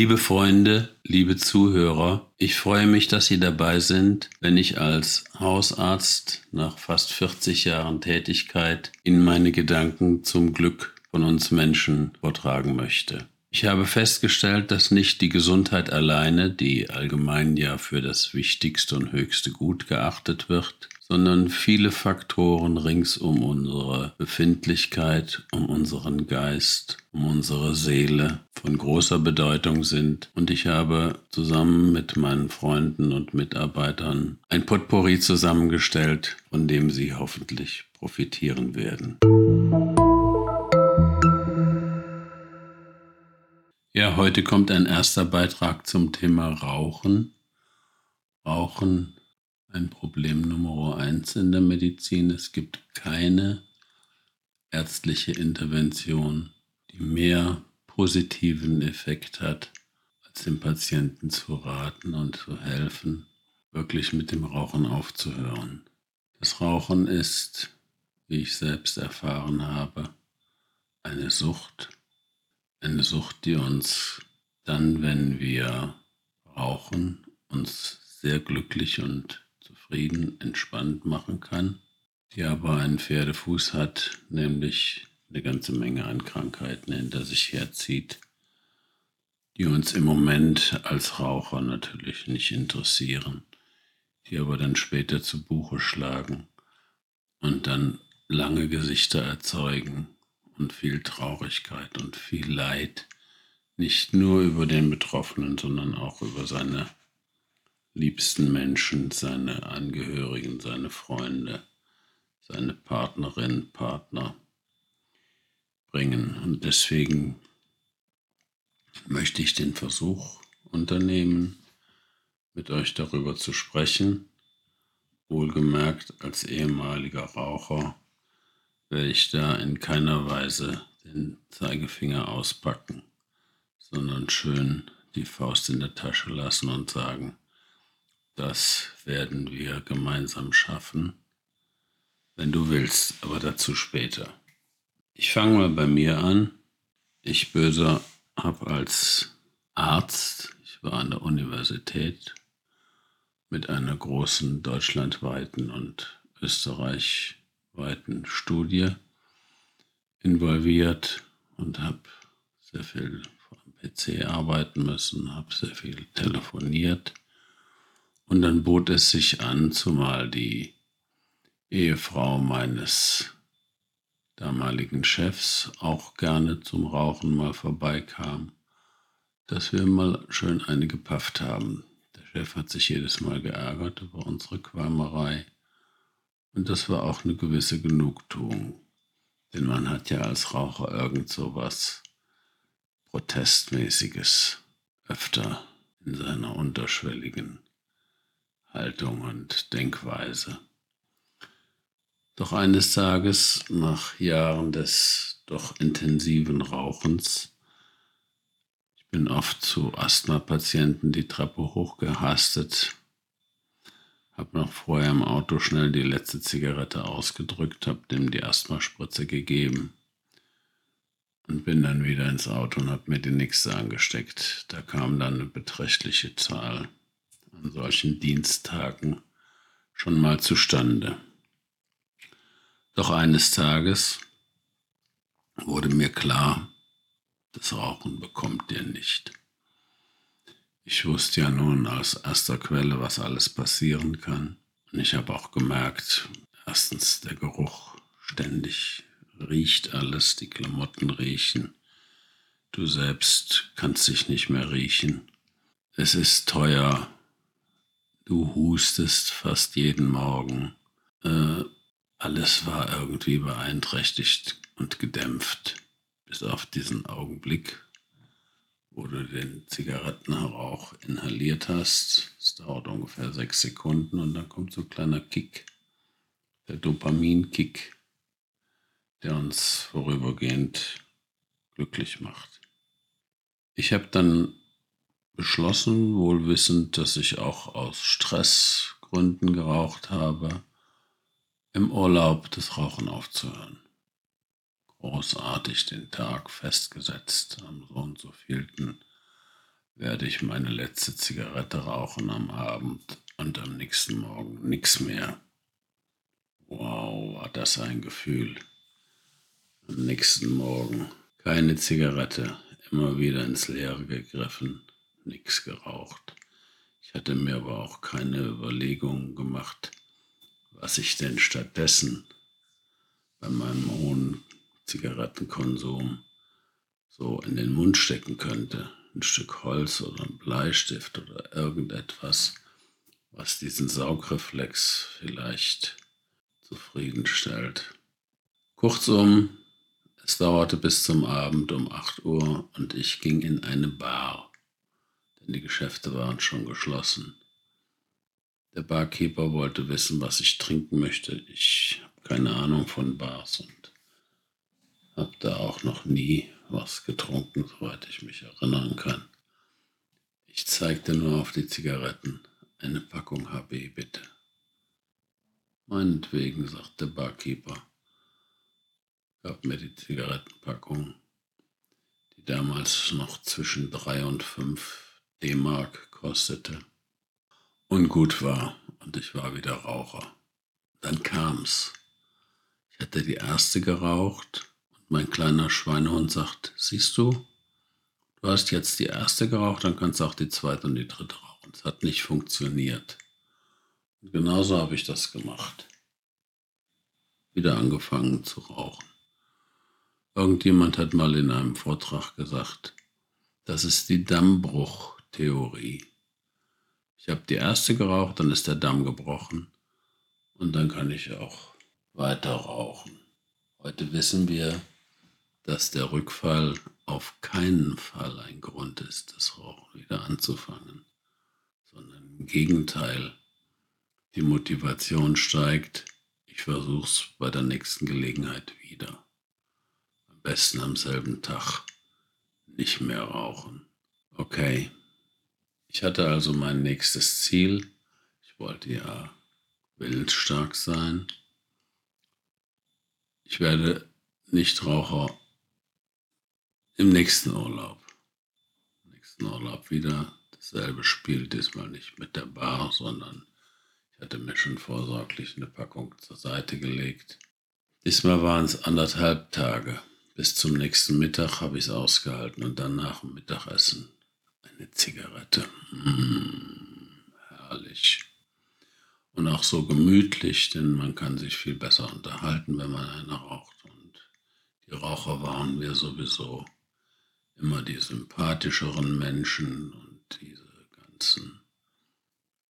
Liebe Freunde, liebe Zuhörer, ich freue mich, dass Sie dabei sind, wenn ich als Hausarzt nach fast 40 Jahren Tätigkeit Ihnen meine Gedanken zum Glück von uns Menschen vortragen möchte. Ich habe festgestellt, dass nicht die Gesundheit alleine, die allgemein ja für das wichtigste und höchste Gut geachtet wird, sondern viele Faktoren rings um unsere Befindlichkeit, um unseren Geist, um unsere Seele von großer Bedeutung sind. Und ich habe zusammen mit meinen Freunden und Mitarbeitern ein Potpourri zusammengestellt, von dem Sie hoffentlich profitieren werden. Ja, heute kommt ein erster Beitrag zum Thema Rauchen. Rauchen ein Problem Nummer eins in der Medizin. Es gibt keine ärztliche Intervention, die mehr positiven Effekt hat, als dem Patienten zu raten und zu helfen, wirklich mit dem Rauchen aufzuhören. Das Rauchen ist, wie ich selbst erfahren habe, eine Sucht. Eine Sucht, die uns dann, wenn wir rauchen, uns sehr glücklich und zufrieden, entspannt machen kann, die aber einen Pferdefuß hat, nämlich eine ganze Menge an Krankheiten hinter sich herzieht, die uns im Moment als Raucher natürlich nicht interessieren, die aber dann später zu Buche schlagen und dann lange Gesichter erzeugen und viel Traurigkeit und viel Leid, nicht nur über den Betroffenen, sondern auch über seine liebsten Menschen, seine Angehörigen, seine Freunde, seine Partnerin, Partner bringen. Und deswegen möchte ich den Versuch unternehmen, mit euch darüber zu sprechen. Wohlgemerkt, als ehemaliger Raucher werde ich da in keiner Weise den Zeigefinger auspacken, sondern schön die Faust in der Tasche lassen und sagen, das werden wir gemeinsam schaffen, wenn du willst, aber dazu später. Ich fange mal bei mir an. Ich böse habe als Arzt, ich war an der Universität mit einer großen deutschlandweiten und österreichweiten Studie involviert und habe sehr viel dem PC arbeiten müssen, habe sehr viel telefoniert und dann bot es sich an, zumal die Ehefrau meines damaligen Chefs auch gerne zum Rauchen mal vorbeikam, dass wir mal schön eine gepafft haben. Der Chef hat sich jedes Mal geärgert über unsere Qualmerei. Und das war auch eine gewisse Genugtuung. Denn man hat ja als Raucher irgend so was Protestmäßiges öfter in seiner unterschwelligen Haltung und Denkweise. Doch eines Tages, nach Jahren des doch intensiven Rauchens, ich bin oft zu Asthma-Patienten die Treppe hochgehastet, habe noch vorher im Auto schnell die letzte Zigarette ausgedrückt, habe dem die Asthmaspritze gegeben und bin dann wieder ins Auto und habe mir die nächste angesteckt. Da kam dann eine beträchtliche Zahl an solchen Diensttagen schon mal zustande. Doch eines Tages wurde mir klar, das Rauchen bekommt ihr nicht. Ich wusste ja nun aus erster Quelle, was alles passieren kann. Und ich habe auch gemerkt, erstens der Geruch ständig riecht alles, die Klamotten riechen. Du selbst kannst dich nicht mehr riechen. Es ist teuer, Du hustest fast jeden Morgen. Äh, alles war irgendwie beeinträchtigt und gedämpft, bis auf diesen Augenblick, wo du den Zigarettenrauch inhaliert hast. Es dauert ungefähr sechs Sekunden und dann kommt so ein kleiner Kick, der Dopaminkick, der uns vorübergehend glücklich macht. Ich habe dann beschlossen, wohl wissend, dass ich auch aus Stressgründen geraucht habe, im Urlaub das Rauchen aufzuhören. Großartig den Tag festgesetzt, am so und so vielten werde ich meine letzte Zigarette rauchen am Abend und am nächsten Morgen nichts mehr. Wow, war das ein Gefühl. Am nächsten Morgen keine Zigarette, immer wieder ins Leere gegriffen, nichts geraucht. Ich hatte mir aber auch keine Überlegungen gemacht, was ich denn stattdessen bei meinem hohen Zigarettenkonsum so in den Mund stecken könnte. Ein Stück Holz oder ein Bleistift oder irgendetwas, was diesen Saugreflex vielleicht zufriedenstellt. Kurzum, es dauerte bis zum Abend um 8 Uhr und ich ging in eine Bar, die Geschäfte waren schon geschlossen. Der Barkeeper wollte wissen, was ich trinken möchte. Ich habe keine Ahnung von Bars und habe da auch noch nie was getrunken, soweit ich mich erinnern kann. Ich zeigte nur auf die Zigaretten. Eine Packung HB, bitte. Meinetwegen, sagte der Barkeeper, gab mir die Zigarettenpackung, die damals noch zwischen drei und fünf D-Mark kostete und gut war und ich war wieder Raucher. Dann kam's. Ich hatte die erste geraucht und mein kleiner Schweinehund sagt, siehst du, du hast jetzt die erste geraucht, dann kannst du auch die zweite und die dritte rauchen. Es hat nicht funktioniert. Und genauso habe ich das gemacht. Wieder angefangen zu rauchen. Irgendjemand hat mal in einem Vortrag gesagt, das ist die Dammbruchtheorie. Ich habe die erste geraucht, dann ist der Damm gebrochen und dann kann ich auch weiter rauchen. Heute wissen wir, dass der Rückfall auf keinen Fall ein Grund ist, das Rauchen wieder anzufangen, sondern im Gegenteil, die Motivation steigt, ich versuche es bei der nächsten Gelegenheit wieder. Am besten am selben Tag nicht mehr rauchen. Okay. Ich hatte also mein nächstes Ziel. Ich wollte ja willensstark sein. Ich werde Nichtraucher im nächsten Urlaub. Im nächsten Urlaub wieder dasselbe Spiel, diesmal nicht mit der Bar, sondern ich hatte mir schon vorsorglich eine Packung zur Seite gelegt. Diesmal waren es anderthalb Tage. Bis zum nächsten Mittag habe ich es ausgehalten und dann nach dem Mittagessen eine Zigarette. Mmh, herrlich. Und auch so gemütlich, denn man kann sich viel besser unterhalten, wenn man eine raucht. Und die Raucher waren mir sowieso immer die sympathischeren Menschen und diese ganzen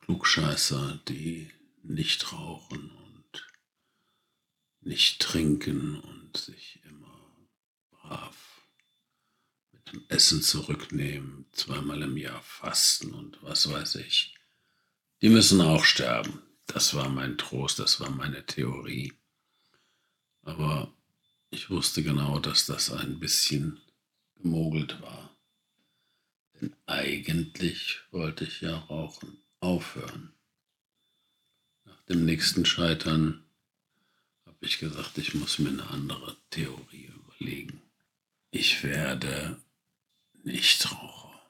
Klugscheißer, die nicht rauchen und nicht trinken und sich immer Essen zurücknehmen, zweimal im Jahr fasten und was weiß ich. Die müssen auch sterben. Das war mein Trost, das war meine Theorie. Aber ich wusste genau, dass das ein bisschen gemogelt war. Denn eigentlich wollte ich ja rauchen aufhören. Nach dem nächsten Scheitern habe ich gesagt, ich muss mir eine andere Theorie überlegen. Ich werde nicht Raucher.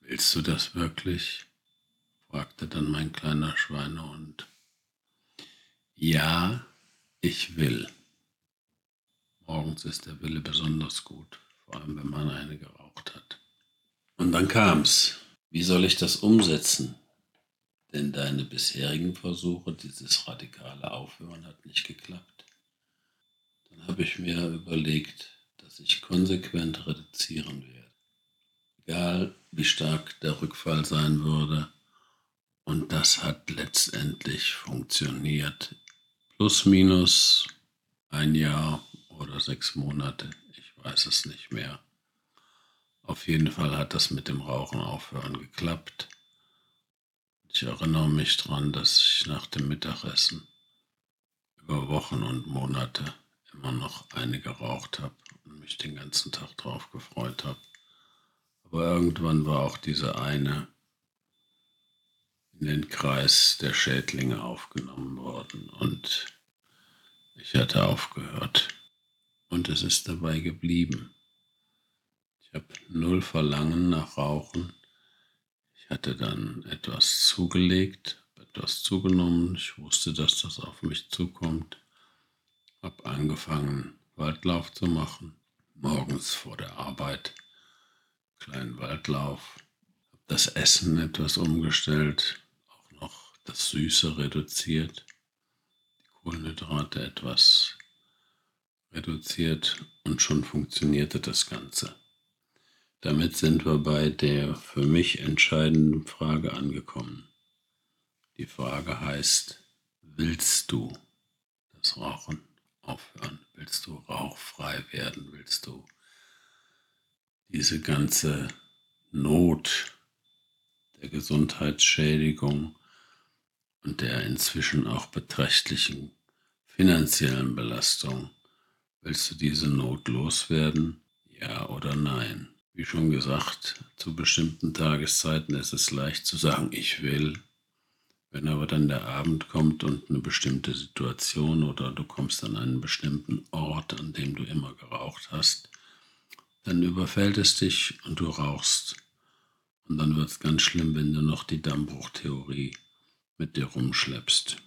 Willst du das wirklich? fragte dann mein kleiner Schweinehund. Ja, ich will. Morgens ist der Wille besonders gut, vor allem wenn man eine geraucht hat. Und dann kam's. Wie soll ich das umsetzen? Denn deine bisherigen Versuche, dieses radikale Aufhören, hat nicht geklappt. Dann habe ich mir überlegt, dass ich konsequent reduzieren werde. Egal wie stark der Rückfall sein würde. Und das hat letztendlich funktioniert. Plus minus ein Jahr oder sechs Monate. Ich weiß es nicht mehr. Auf jeden Fall hat das mit dem Rauchen aufhören geklappt. Ich erinnere mich daran, dass ich nach dem Mittagessen über Wochen und Monate immer noch eine geraucht habe und mich den ganzen Tag drauf gefreut habe. Aber irgendwann war auch diese eine in den Kreis der Schädlinge aufgenommen worden und ich hatte aufgehört und es ist dabei geblieben. Ich habe null Verlangen nach Rauchen hatte dann etwas zugelegt, etwas zugenommen. Ich wusste, dass das auf mich zukommt. Hab angefangen, Waldlauf zu machen. Morgens vor der Arbeit. Kleinen Waldlauf. Hab das Essen etwas umgestellt. Auch noch das Süße reduziert. Die Kohlenhydrate etwas reduziert. Und schon funktionierte das Ganze. Damit sind wir bei der für mich entscheidenden Frage angekommen. Die Frage heißt, willst du das Rauchen aufhören? Willst du rauchfrei werden? Willst du diese ganze Not der Gesundheitsschädigung und der inzwischen auch beträchtlichen finanziellen Belastung, willst du diese Not loswerden? Ja oder nein? Wie schon gesagt, zu bestimmten Tageszeiten ist es leicht zu sagen, ich will. Wenn aber dann der Abend kommt und eine bestimmte Situation oder du kommst an einen bestimmten Ort, an dem du immer geraucht hast, dann überfällt es dich und du rauchst. Und dann wird es ganz schlimm, wenn du noch die Dammbruchtheorie mit dir rumschleppst.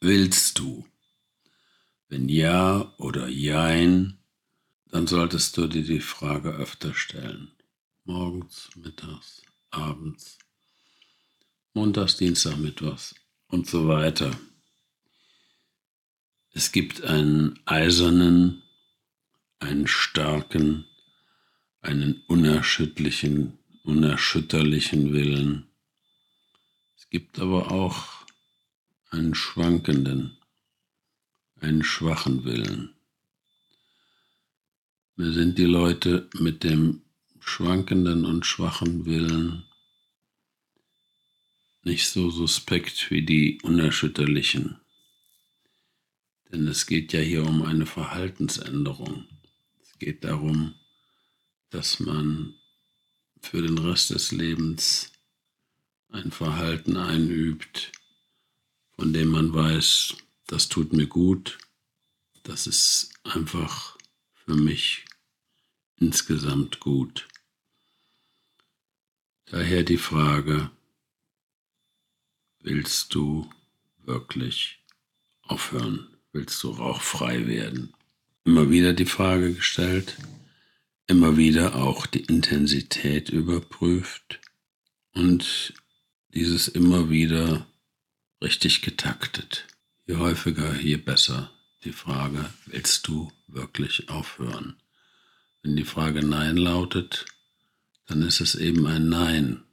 Willst du? Wenn ja oder jein, dann solltest du dir die Frage öfter stellen. Morgens, mittags, abends, montags, Dienstag, Mittwochs und so weiter. Es gibt einen eisernen, einen starken, einen unerschütterlichen, unerschütterlichen Willen. Es gibt aber auch einen schwankenden, einen schwachen Willen. Mir sind die Leute mit dem schwankenden und schwachen Willen nicht so suspekt wie die unerschütterlichen. Denn es geht ja hier um eine Verhaltensänderung. Es geht darum, dass man für den Rest des Lebens ein Verhalten einübt, von dem man weiß, das tut mir gut, das ist einfach für mich insgesamt gut. Daher die Frage, willst du wirklich aufhören? Willst du rauchfrei werden? Immer wieder die Frage gestellt, immer wieder auch die Intensität überprüft und dieses immer wieder richtig getaktet. Je häufiger, je besser die Frage, willst du wirklich aufhören? Wenn die Frage Nein lautet, dann ist es eben ein Nein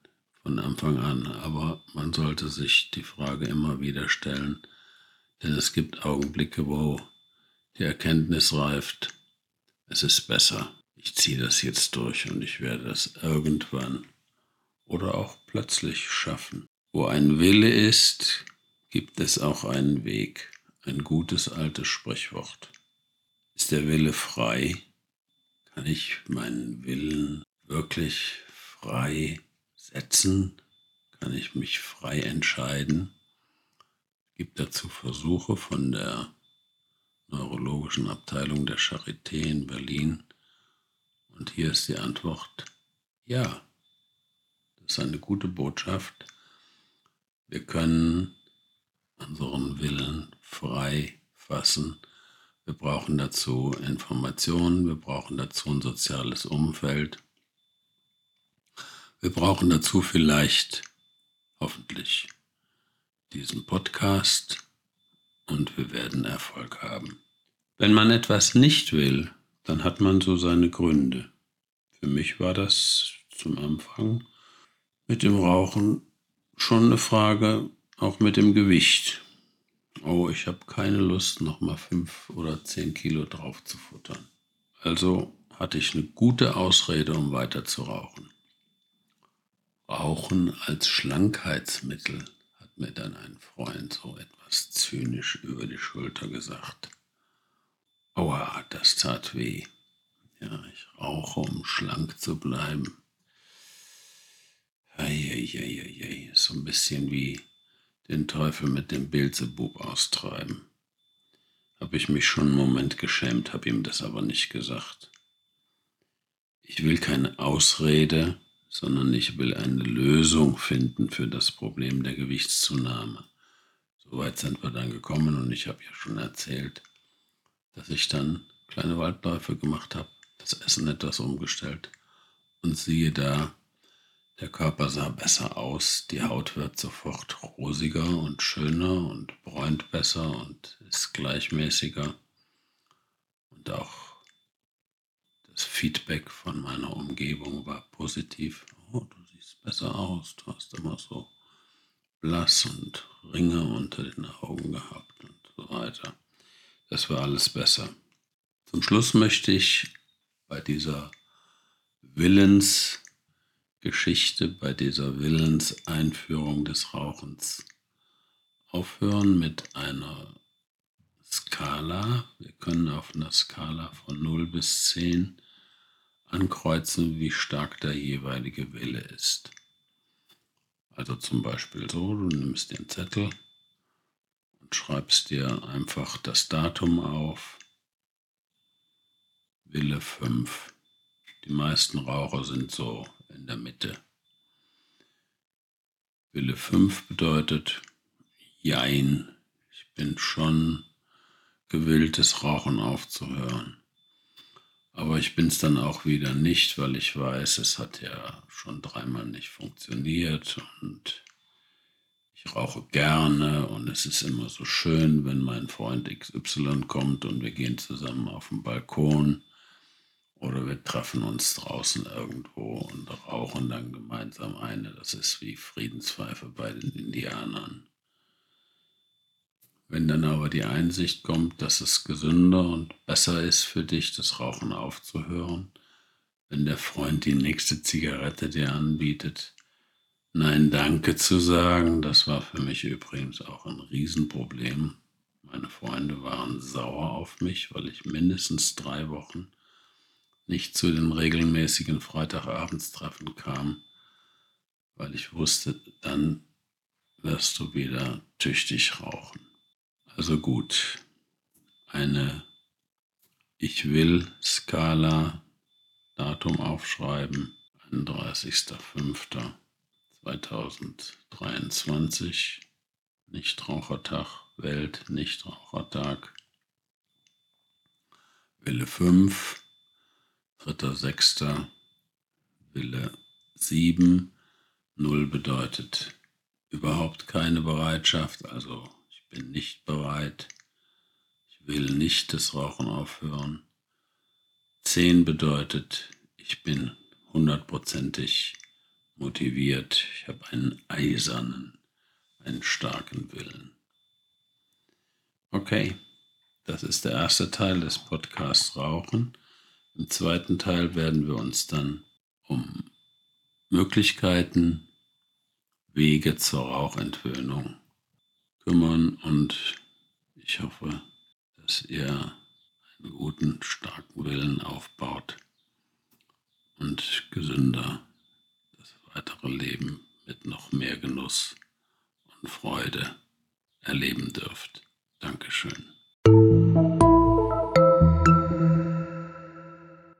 von Anfang an, aber man sollte sich die Frage immer wieder stellen, denn es gibt Augenblicke, wo die Erkenntnis reift, es ist besser, ich ziehe das jetzt durch und ich werde das irgendwann oder auch plötzlich schaffen. Wo ein Wille ist, gibt es auch einen Weg. Ein gutes altes Sprichwort. Ist der Wille frei? Kann ich meinen Willen wirklich frei setzen? Kann ich mich frei entscheiden? Gibt dazu Versuche von der neurologischen Abteilung der Charité in Berlin. Und hier ist die Antwort, ja. Das ist eine gute Botschaft. Wir können unseren Willen frei fassen. Wir brauchen dazu Informationen, wir brauchen dazu ein soziales Umfeld. Wir brauchen dazu vielleicht, hoffentlich, diesen Podcast und wir werden Erfolg haben. Wenn man etwas nicht will, dann hat man so seine Gründe. Für mich war das zum Anfang mit dem Rauchen schon eine Frage, auch mit dem Gewicht. Oh, ich habe keine Lust, nochmal fünf oder zehn Kilo drauf zu futtern. Also hatte ich eine gute Ausrede, um weiter zu rauchen. Rauchen als Schlankheitsmittel, hat mir dann ein Freund so etwas zynisch über die Schulter gesagt. Aua, das tat weh. Ja, ich rauche, um schlank zu bleiben. Eieieiei, so ein bisschen wie den Teufel mit dem Beelzebub austreiben. Hab ich mich schon einen Moment geschämt, hab ihm das aber nicht gesagt. Ich will keine Ausrede, sondern ich will eine Lösung finden für das Problem der Gewichtszunahme. Soweit sind wir dann gekommen und ich habe ja schon erzählt, dass ich dann kleine Waldläufe gemacht habe, das Essen etwas umgestellt und siehe da, der Körper sah besser aus, die Haut wird sofort rosiger und schöner und bräunt besser und ist gleichmäßiger. Und auch das Feedback von meiner Umgebung war positiv. Oh, du siehst besser aus, du hast immer so blass und Ringe unter den Augen gehabt und so weiter. Das war alles besser. Zum Schluss möchte ich bei dieser Willensgeschichte, bei dieser Willenseinführung des Rauchens aufhören mit einer Skala. Wir können auf einer Skala von 0 bis 10 ankreuzen, wie stark der jeweilige Wille ist. Also zum Beispiel so, du nimmst den Zettel schreibst dir einfach das Datum auf. Wille 5. Die meisten Raucher sind so in der Mitte. Wille 5 bedeutet Jein. Ich bin schon gewillt, das Rauchen aufzuhören. Aber ich bin es dann auch wieder nicht, weil ich weiß, es hat ja schon dreimal nicht funktioniert und ich rauche gerne und es ist immer so schön, wenn mein Freund XY kommt und wir gehen zusammen auf den Balkon oder wir treffen uns draußen irgendwo und rauchen dann gemeinsam eine. Das ist wie Friedenspfeife bei den Indianern. Wenn dann aber die Einsicht kommt, dass es gesünder und besser ist für dich, das Rauchen aufzuhören, wenn der Freund die nächste Zigarette dir anbietet, Nein, danke zu sagen, das war für mich übrigens auch ein Riesenproblem. Meine Freunde waren sauer auf mich, weil ich mindestens drei Wochen nicht zu den regelmäßigen Freitagabendstreffen kam, weil ich wusste, dann wirst du wieder tüchtig rauchen. Also gut, eine Ich will Skala, Datum aufschreiben, 31.05.2023, Nichtrauchertag, Welt Nichtrauchertag, Wille 5, 3.06., Wille 7, 0 bedeutet überhaupt keine Bereitschaft, also bin nicht bereit. Ich will nicht das Rauchen aufhören. Zehn bedeutet, ich bin hundertprozentig motiviert. Ich habe einen eisernen, einen starken Willen. Okay, das ist der erste Teil des Podcasts Rauchen. Im zweiten Teil werden wir uns dann um Möglichkeiten, Wege zur Rauchentwöhnung kümmern und ich hoffe, dass ihr einen guten, starken Willen aufbaut und gesünder weitere Leben mit noch mehr Genuss und Freude erleben dürft. Dankeschön.